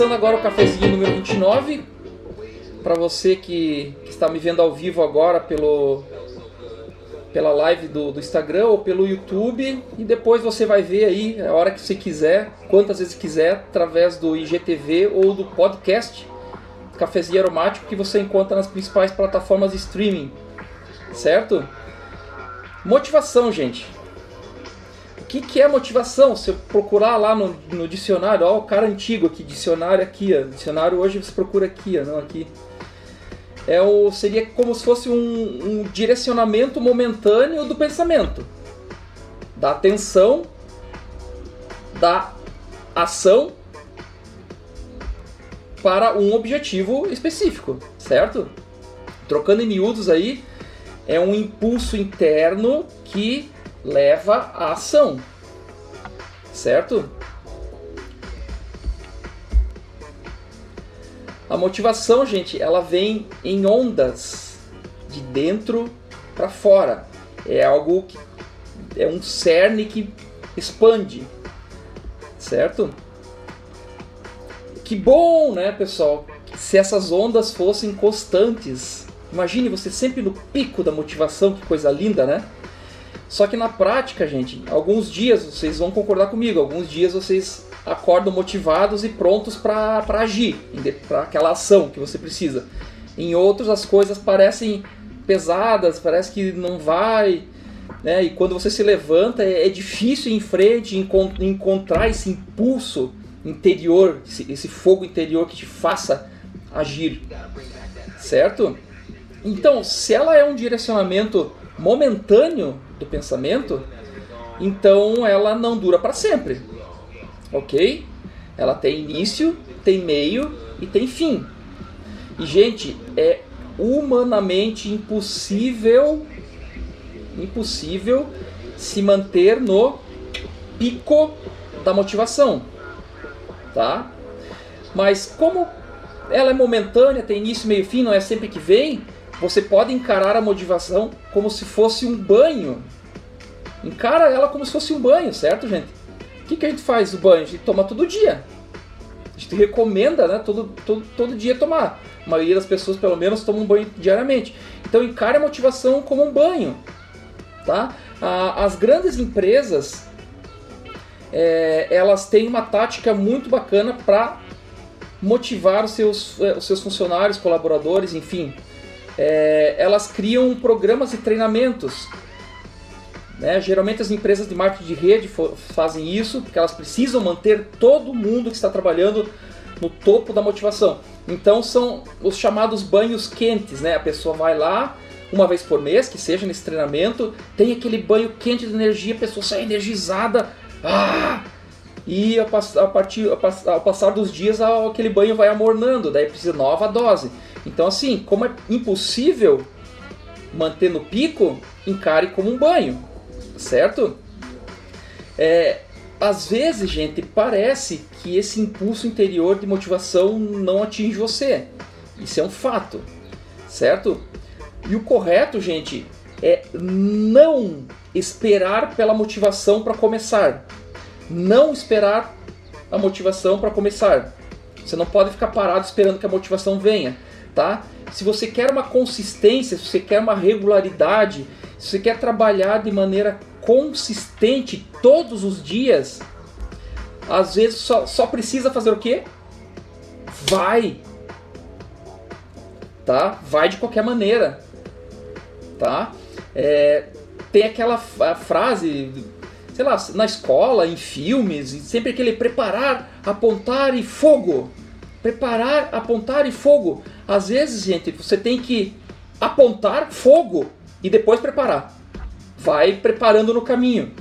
Começando agora o cafezinho número 29. Para você que, que, está me vendo ao vivo agora pelo, pela live do, do, Instagram ou pelo YouTube. E depois você vai ver aí a hora que você quiser, quantas vezes quiser, através do IGTV ou do podcast Cafezinho Aromático que você encontra nas principais plataformas de streaming. Certo? Motivação, gente que, que é motivação? Se eu procurar lá no, no dicionário, ó, o cara antigo aqui, dicionário aqui, ó, dicionário hoje você procura aqui, ó, não aqui. É o, seria como se fosse um, um direcionamento momentâneo do pensamento, da atenção, da ação para um objetivo específico, certo? Trocando em miúdos aí, é um impulso interno que leva à ação. Certo? A motivação, gente, ela vem em ondas de dentro para fora. É algo que é um cerne que expande. Certo? Que bom, né, pessoal? Se essas ondas fossem constantes. Imagine você sempre no pico da motivação, que coisa linda, né? Só que na prática, gente, alguns dias vocês vão concordar comigo, alguns dias vocês acordam motivados e prontos para agir, para aquela ação que você precisa. Em outros as coisas parecem pesadas, parece que não vai, né? E quando você se levanta é, é difícil ir em frente encont encontrar esse impulso interior, esse fogo interior que te faça agir, certo? Então, se ela é um direcionamento momentâneo do pensamento, então ela não dura para sempre. Ok? Ela tem início, tem meio e tem fim. E, gente, é humanamente impossível impossível se manter no pico da motivação, tá? Mas como ela é momentânea, tem início, meio e fim, não é sempre que vem, você pode encarar a motivação como se fosse um banho. Encara ela como se fosse um banho, certo, gente? O que, que a gente faz o banho? A gente toma todo dia. A gente recomenda, né? Todo, todo, todo dia tomar. A maioria das pessoas, pelo menos, tomam um banho diariamente. Então, encare a motivação como um banho. Tá? As grandes empresas, é, elas têm uma tática muito bacana para motivar os seus, é, os seus funcionários, colaboradores, enfim, é, elas criam programas e treinamentos. Né? Geralmente as empresas de marketing de rede fazem isso, porque elas precisam manter todo mundo que está trabalhando no topo da motivação. Então são os chamados banhos quentes, né? A pessoa vai lá uma vez por mês, que seja nesse treinamento, tem aquele banho quente de energia, a pessoa sai energizada, ah! e a partir, ao passar dos dias aquele banho vai amornando, daí precisa nova dose. Então, assim, como é impossível manter no pico, encare como um banho, certo? É, às vezes, gente, parece que esse impulso interior de motivação não atinge você. Isso é um fato, certo? E o correto, gente, é não esperar pela motivação para começar. Não esperar a motivação para começar. Você não pode ficar parado esperando que a motivação venha tá? Se você quer uma consistência, se você quer uma regularidade, se você quer trabalhar de maneira consistente todos os dias, às vezes só, só precisa fazer o quê? Vai. Tá? Vai de qualquer maneira. Tá? É, tem aquela frase, sei lá, na escola, em filmes, sempre aquele preparar, apontar e fogo. Preparar, apontar e fogo. Às vezes, gente, você tem que apontar fogo e depois preparar. Vai preparando no caminho.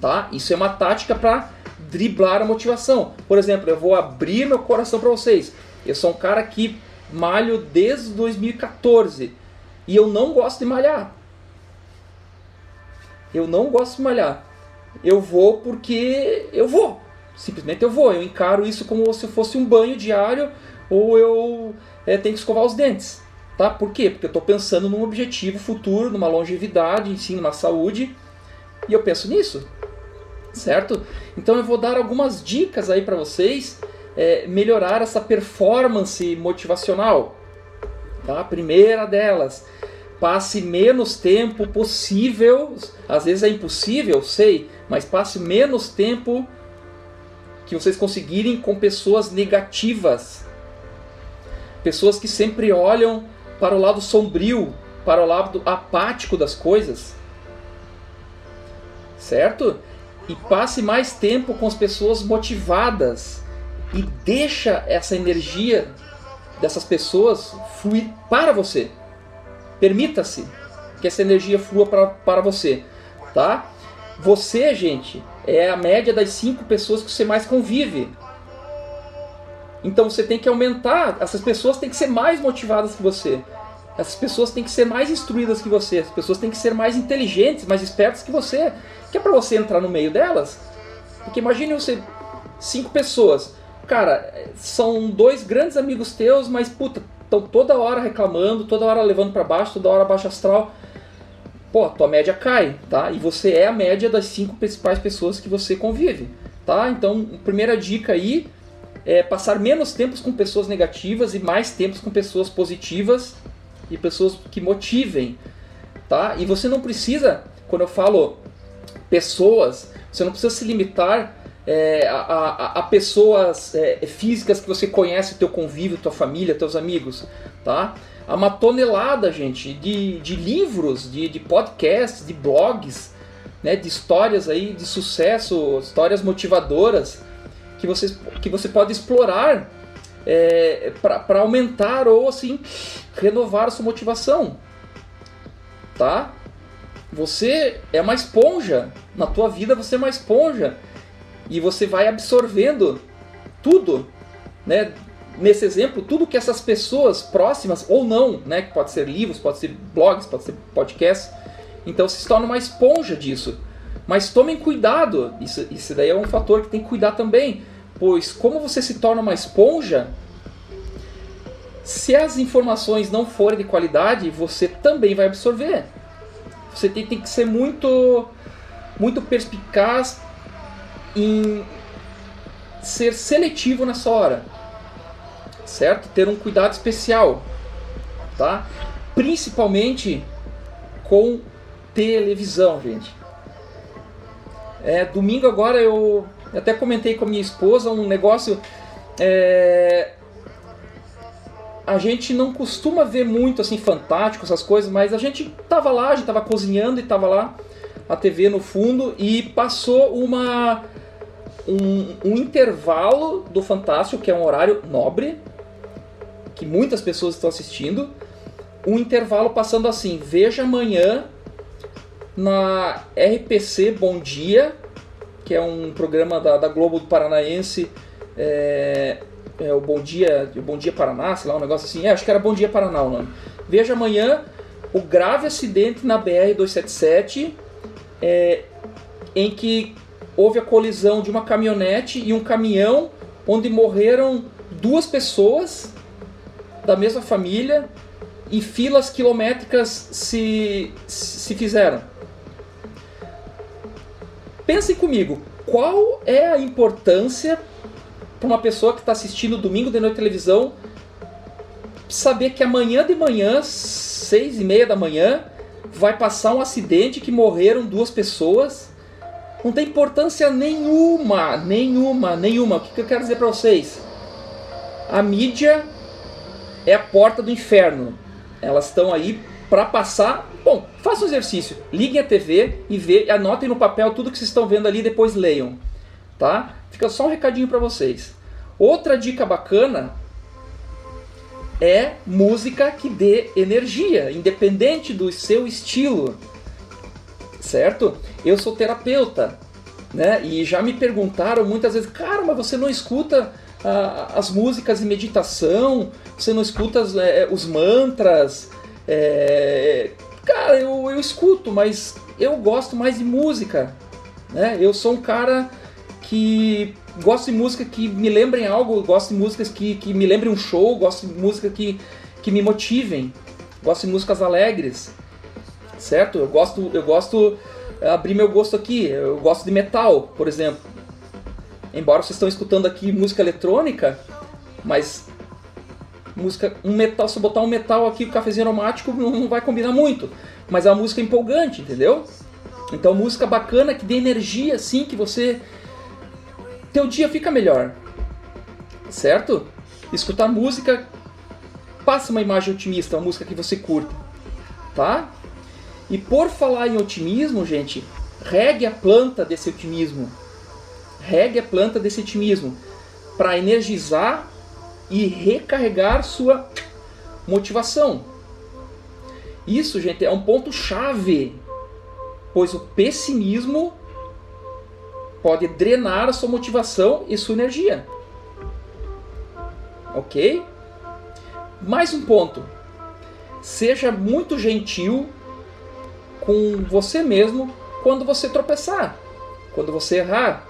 Tá? Isso é uma tática para driblar a motivação. Por exemplo, eu vou abrir meu coração para vocês. Eu sou um cara que malho desde 2014 e eu não gosto de malhar. Eu não gosto de malhar. Eu vou porque eu vou. Simplesmente eu vou. Eu encaro isso como se fosse um banho diário ou eu é, tem que escovar os dentes. Tá? Por quê? Porque eu estou pensando num objetivo futuro, numa longevidade, enfim, numa saúde, e eu penso nisso, certo? Então eu vou dar algumas dicas aí para vocês é, melhorar essa performance motivacional? Tá? A primeira delas, passe menos tempo possível, às vezes é impossível, sei, mas passe menos tempo que vocês conseguirem com pessoas negativas. Pessoas que sempre olham para o lado sombrio, para o lado apático das coisas. Certo? E passe mais tempo com as pessoas motivadas e deixa essa energia dessas pessoas fluir para você. Permita-se que essa energia flua para, para você, tá? Você, gente, é a média das cinco pessoas que você mais convive. Então você tem que aumentar. Essas pessoas têm que ser mais motivadas que você. Essas pessoas têm que ser mais instruídas que você. Essas pessoas têm que ser mais inteligentes, mais espertas que você. Que é para você entrar no meio delas. Porque imagine você cinco pessoas. Cara, são dois grandes amigos teus, mas puta, estão toda hora reclamando, toda hora levando para baixo, toda hora baixo astral. Pô, tua média cai, tá? E você é a média das cinco principais pessoas que você convive, tá? Então, primeira dica aí é passar menos tempos com pessoas negativas e mais tempos com pessoas positivas e pessoas que motivem, tá? E você não precisa, quando eu falo pessoas, você não precisa se limitar é, a, a, a, pessoas é, físicas que você conhece, teu convívio, tua família, teus amigos, tá? Há uma tonelada, gente, de, de livros, de, de podcasts, de blogs, né, de histórias aí de sucesso, histórias motivadoras que você, que você pode explorar é, para aumentar ou assim renovar a sua motivação, tá? Você é uma esponja na tua vida, você é uma esponja e você vai absorvendo tudo, né? Nesse exemplo, tudo que essas pessoas próximas ou não, né? Que pode ser livros, pode ser blogs, pode ser podcasts. Então se torna uma esponja disso. Mas tomem cuidado, isso, isso daí é um fator que tem que cuidar também, pois como você se torna uma esponja, se as informações não forem de qualidade, você também vai absorver. Você tem, tem que ser muito, muito perspicaz em ser seletivo nessa hora, certo? Ter um cuidado especial, tá? Principalmente com televisão, gente. É, domingo agora eu até comentei com a minha esposa um negócio. É, a gente não costuma ver muito assim fantástico essas coisas, mas a gente tava lá, a gente tava cozinhando e tava lá a TV no fundo e passou uma um, um intervalo do Fantástico, que é um horário nobre, que muitas pessoas estão assistindo. Um intervalo passando assim: veja amanhã na RPC Bom Dia, que é um programa da, da Globo do Paranaense. É, é, o Bom Dia, o Bom Dia Paraná, sei lá, um negócio assim. É, acho que era Bom Dia Paraná o nome. Veja amanhã o grave acidente na BR-277, é, em que houve a colisão de uma caminhonete e um caminhão, onde morreram duas pessoas da mesma família e filas quilométricas se, se fizeram. Pensem comigo, qual é a importância para uma pessoa que está assistindo domingo de noite televisão saber que amanhã de manhã, seis e meia da manhã, vai passar um acidente que morreram duas pessoas não tem importância nenhuma, nenhuma, nenhuma. O que, eu quero dizer para vocês? A mídia é a porta do inferno. Elas estão aí para passar. Bom, faça um exercício. Liguem a TV e vê, anotem no papel tudo que vocês estão vendo ali e depois leiam. Tá? Fica só um recadinho para vocês. Outra dica bacana é música que dê energia, independente do seu estilo certo? Eu sou terapeuta, né? E já me perguntaram muitas vezes, cara, mas você não escuta ah, as músicas de meditação? Você não escuta as, é, os mantras? É... Cara, eu, eu escuto, mas eu gosto mais de música, né? Eu sou um cara que gosto de música que me lembrem algo, gosto de músicas que, que me lembrem um show, gosto de música que, que me motivem, gosto de músicas alegres certo? Eu gosto, eu gosto é, abrir meu gosto aqui. Eu gosto de metal, por exemplo. Embora vocês estão escutando aqui música eletrônica, mas música, um metal, se botar um metal aqui, o cafezinho aromático não vai combinar muito, mas é uma música empolgante, entendeu? Então música bacana que dê energia assim que você teu dia fica melhor. Certo? Escutar música passa uma imagem otimista, uma música que você curta, tá? E por falar em otimismo, gente, regue a planta desse otimismo. Regue a planta desse otimismo para energizar e recarregar sua motivação. Isso, gente, é um ponto chave, pois o pessimismo pode drenar a sua motivação e sua energia. Ok? Mais um ponto. Seja muito gentil com você mesmo quando você tropeçar, quando você errar,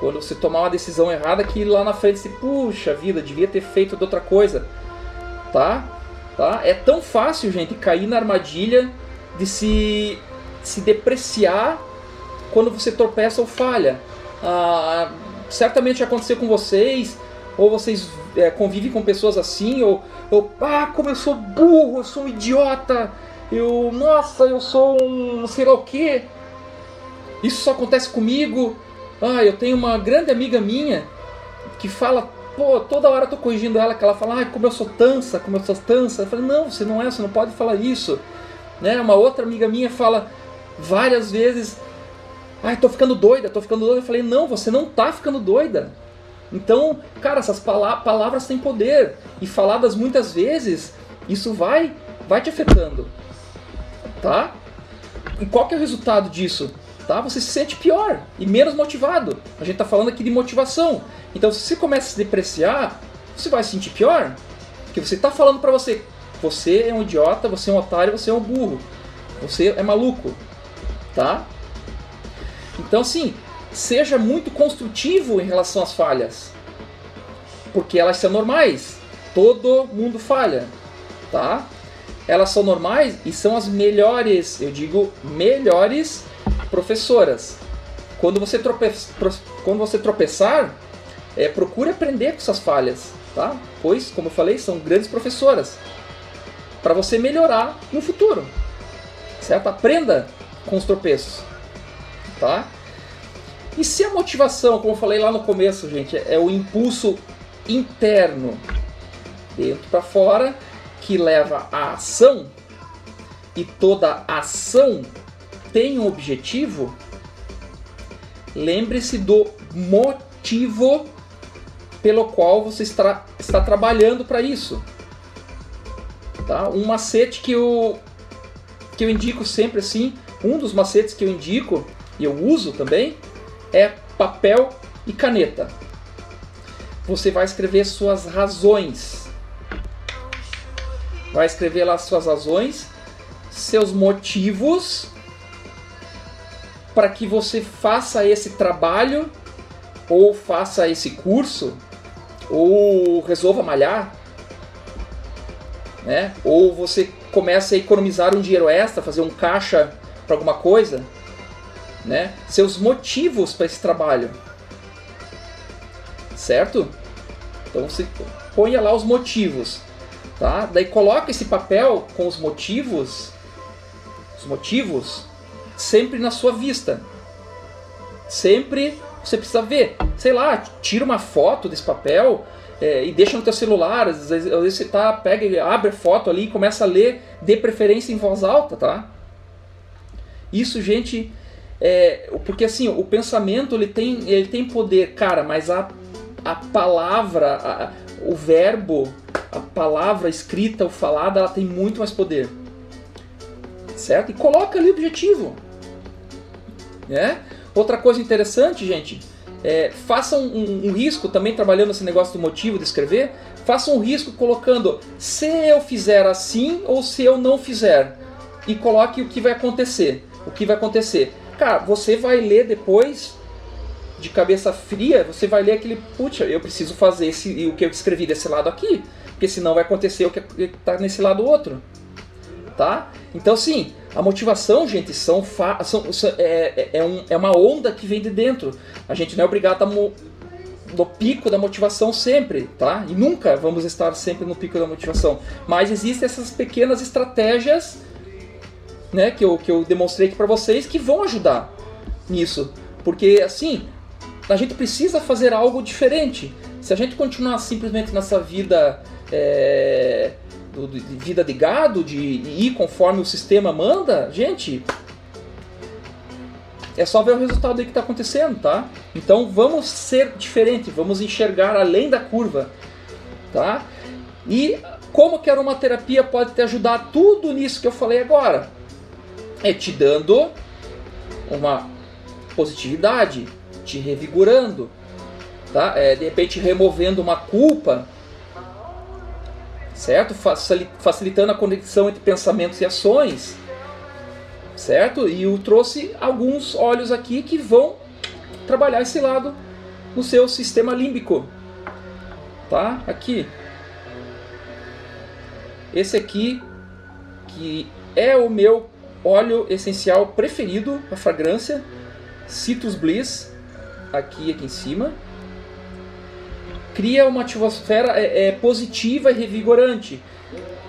quando você tomar uma decisão errada que lá na frente se puxa vida, devia ter feito de outra coisa, tá? Tá? É tão fácil, gente, cair na armadilha de se se depreciar quando você tropeça ou falha. Ah, certamente aconteceu com vocês, ou vocês é, convivem com pessoas assim, ou, ou ah, como eu sou burro, eu sou um idiota, eu, nossa, eu sou um sei lá o que. Isso só acontece comigo. Ah, eu tenho uma grande amiga minha que fala, pô, toda hora eu tô corrigindo ela, que ela fala, ah, como eu sou tansa, como eu sou tansa. Eu falei, não, você não é, você não pode falar isso. Né? Uma outra amiga minha fala várias vezes, ai, tô ficando doida, tô ficando doida. Eu falei, não, você não tá ficando doida. Então, cara, essas palavras têm poder e faladas muitas vezes, isso vai vai te afetando tá? E qual que é o resultado disso? Tá? Você se sente pior e menos motivado. A gente está falando aqui de motivação. Então, se você começa a se depreciar, você vai se sentir pior. Porque você está falando para você, você é um idiota, você é um otário, você é um burro. Você é maluco, tá? Então, assim, seja muito construtivo em relação às falhas. Porque elas são normais. Todo mundo falha, tá? elas são normais e são as melhores, eu digo melhores professoras. Quando você, trope... Quando você tropeçar, é, procure aprender com essas falhas, tá? Pois, como eu falei, são grandes professoras para você melhorar no futuro, certo? Aprenda com os tropeços, tá? E se a motivação, como eu falei lá no começo, gente, é o impulso interno, dentro para fora, que leva à ação e toda ação tem um objetivo, lembre-se do motivo pelo qual você está, está trabalhando para isso. Tá? Um macete que eu, que eu indico sempre assim, um dos macetes que eu indico e eu uso também é papel e caneta. Você vai escrever suas razões vai escrever lá suas razões, seus motivos para que você faça esse trabalho ou faça esse curso ou resolva malhar, né? Ou você comece a economizar um dinheiro extra, fazer um caixa para alguma coisa, né? Seus motivos para esse trabalho, certo? Então você ponha lá os motivos. Tá? Daí coloca esse papel com os motivos, os motivos, sempre na sua vista. Sempre você precisa ver. Sei lá, tira uma foto desse papel é, e deixa no teu celular. Às vezes, às vezes você tá, pega, abre a foto ali e começa a ler, de preferência em voz alta, tá? Isso, gente, é, porque assim, o pensamento ele tem, ele tem poder, cara, mas a, a palavra, a, o verbo a palavra escrita ou falada ela tem muito mais poder. Certo? E coloca ali o objetivo. Né? Outra coisa interessante, gente, é, faça um, um, risco, também trabalhando esse negócio do motivo de escrever, faça um risco colocando se eu fizer assim ou se eu não fizer. E coloque o que vai acontecer. O que vai acontecer. Cara, você vai ler depois de cabeça fria, você vai ler aquele, putz, eu preciso fazer esse, o que eu escrevi desse lado aqui porque senão vai acontecer o que está nesse lado outro. Tá? Então, sim, a motivação, gente, são, são, são é, é, é, um, é, uma onda que vem de dentro. A gente não é obrigado a, no pico da motivação sempre, tá? E nunca vamos estar sempre no pico da motivação. Mas existem essas pequenas estratégias, né, que eu, que eu demonstrei aqui para vocês, que vão ajudar nisso. Porque, assim, a gente precisa fazer algo diferente. Se a gente continuar simplesmente nessa vida é, de vida de gado, de ir conforme o sistema manda, gente, é só ver o resultado aí que está acontecendo, tá? Então vamos ser diferente, vamos enxergar além da curva, tá? E como que a aromaterapia pode te ajudar tudo nisso que eu falei agora? É te dando uma positividade, te revigorando, tá? É, de repente removendo uma culpa, certo? Facilitando a conexão entre pensamentos e ações certo? E eu trouxe alguns óleos aqui que vão trabalhar esse lado no seu sistema límbico, tá? Aqui. Esse aqui que é o meu óleo essencial preferido, a fragrância Citrus Bliss, aqui aqui em cima. Cria uma atmosfera é, é, positiva e revigorante.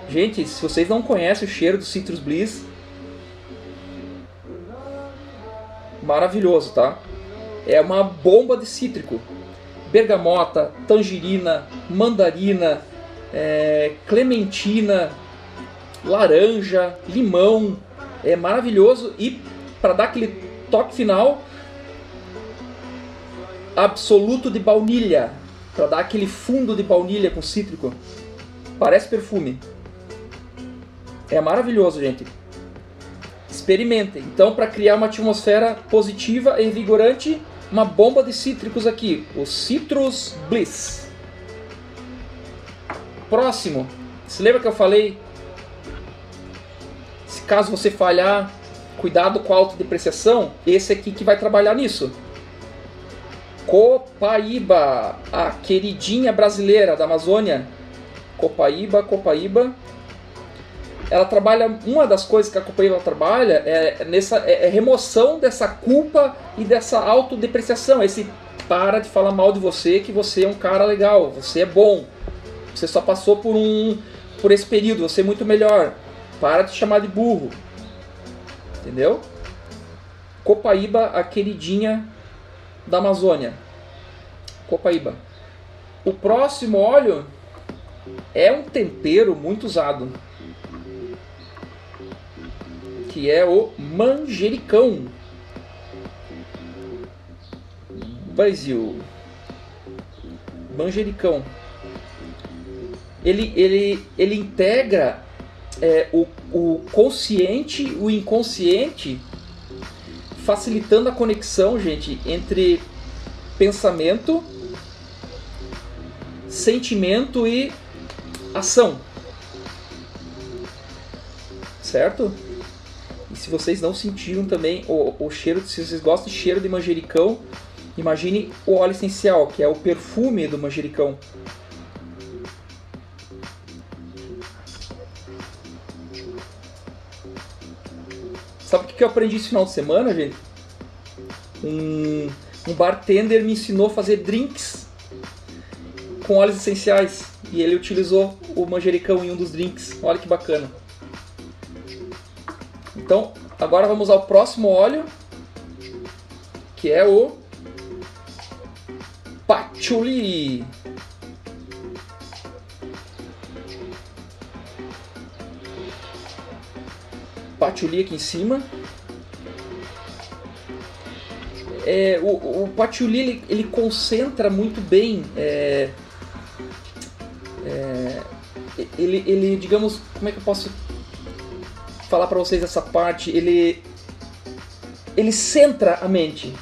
Gente, se vocês não conhecem o cheiro do Citrus Bliss, maravilhoso, tá? É uma bomba de cítrico. Bergamota, tangerina, mandarina, é, clementina, laranja, limão. É maravilhoso e para dar aquele toque final, absoluto de baunilha, para dar aquele fundo de baunilha com cítrico. Parece perfume. É maravilhoso, gente. Experimentem. Então, para criar uma atmosfera positiva e revigorante, uma bomba de cítricos aqui, o Citrus Bliss. Próximo. Se lembra que eu falei? Se caso você falhar, cuidado com a autodepreciação, esse aqui que vai trabalhar nisso. Copaíba, a queridinha brasileira da Amazônia. Copaíba, Copaíba. Ela trabalha uma das coisas que a companhia trabalha é nessa é, é remoção dessa culpa e dessa autodepreciação. Esse para de falar mal de você que você é um cara legal você é bom. Você só passou por um por esse período você é muito melhor. Para de chamar de burro. Entendeu? Copaíba a queridinha da Amazônia Copaíba o próximo óleo é um tempero muito usado que é o manjericão. Brasil. Manjericão. Ele, ele, ele integra é, o, o consciente o inconsciente, facilitando a conexão, gente, entre pensamento, sentimento e ação. Certo? E se vocês não sentiram também o, o cheiro, se vocês gostam de cheiro de manjericão, imagine o óleo essencial, que é o perfume do manjericão. Sabe o que eu aprendi esse final de semana, gente? Um, um bartender me ensinou a fazer drinks com óleos essenciais. E ele utilizou o manjericão em um dos drinks. Olha que bacana. Então, agora vamos ao próximo óleo, que é o patchouli. Patchouli aqui em cima. É, o, o patchouli ele, ele, concentra muito bem é, é, ele, ele digamos como é que eu posso falar para vocês essa parte, ele ele centra a mente.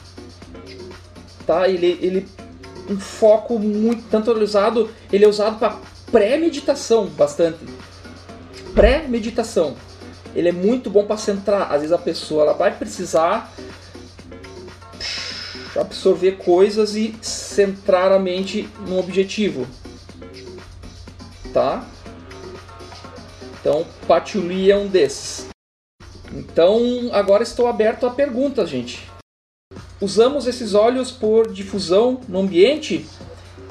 Tá? Ele ele um foco muito tanto usado, ele é usado para pré-meditação bastante. Pré-meditação. Ele é muito bom para centrar. Às vezes a pessoa ela vai precisar absorver coisas e centrar a mente num objetivo. Tá? Então, patchouli é um desses. Então, agora estou aberto a perguntas, gente. Usamos esses óleos por difusão no ambiente?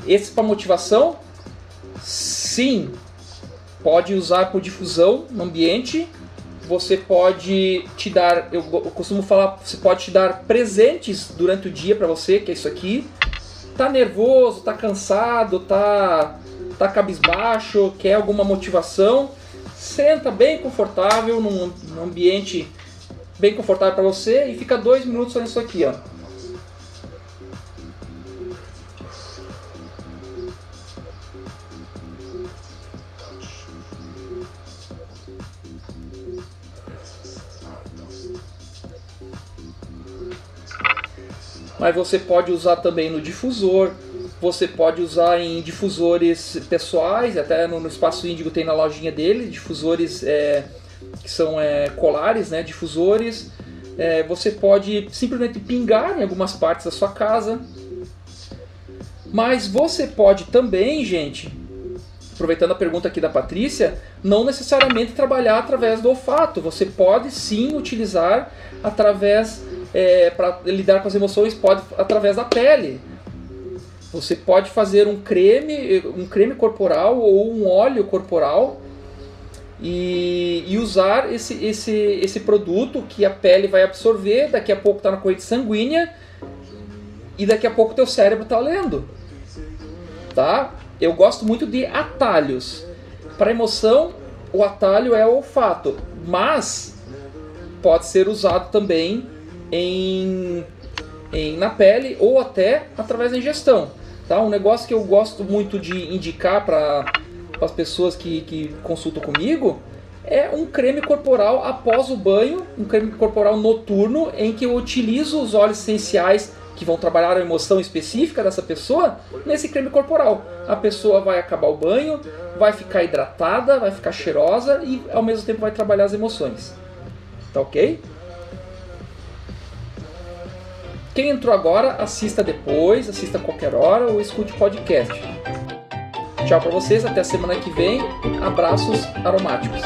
esse para motivação, sim, pode usar por difusão no ambiente. Você pode te dar, eu, eu costumo falar, você pode te dar presentes durante o dia para você, que é isso aqui. Tá nervoso, tá cansado, tá, tá cabisbaixo, quer alguma motivação, senta bem confortável num, num ambiente bem confortável para você e fica dois minutos fazendo isso aqui, ó. Mas você pode usar também no difusor, você pode usar em difusores pessoais, até no, no Espaço Índigo tem na lojinha dele, difusores é, que são é, colares, né, difusores. É, você pode simplesmente pingar em algumas partes da sua casa. Mas você pode também, gente, aproveitando a pergunta aqui da Patrícia, não necessariamente trabalhar através do olfato. Você pode sim utilizar através é, para lidar com as emoções pode através da pele. Você pode fazer um creme, um creme corporal ou um óleo corporal e, e usar esse, esse, esse produto que a pele vai absorver, daqui a pouco está na corrente sanguínea e daqui a pouco teu cérebro está lendo. Tá? Eu gosto muito de atalhos. Para emoção, o atalho é o olfato, mas pode ser usado também em, em, na pele ou até através da ingestão. Tá? Um negócio que eu gosto muito de indicar para as pessoas que, que consultam comigo é um creme corporal após o banho, um creme corporal noturno em que eu utilizo os óleos essenciais que vão trabalhar a emoção específica dessa pessoa nesse creme corporal. A pessoa vai acabar o banho, vai ficar hidratada, vai ficar cheirosa e ao mesmo tempo vai trabalhar as emoções. Tá ok? Quem entrou agora, assista depois, assista a qualquer hora ou escute o podcast. Tchau para vocês, até a semana que vem. Abraços aromáticos.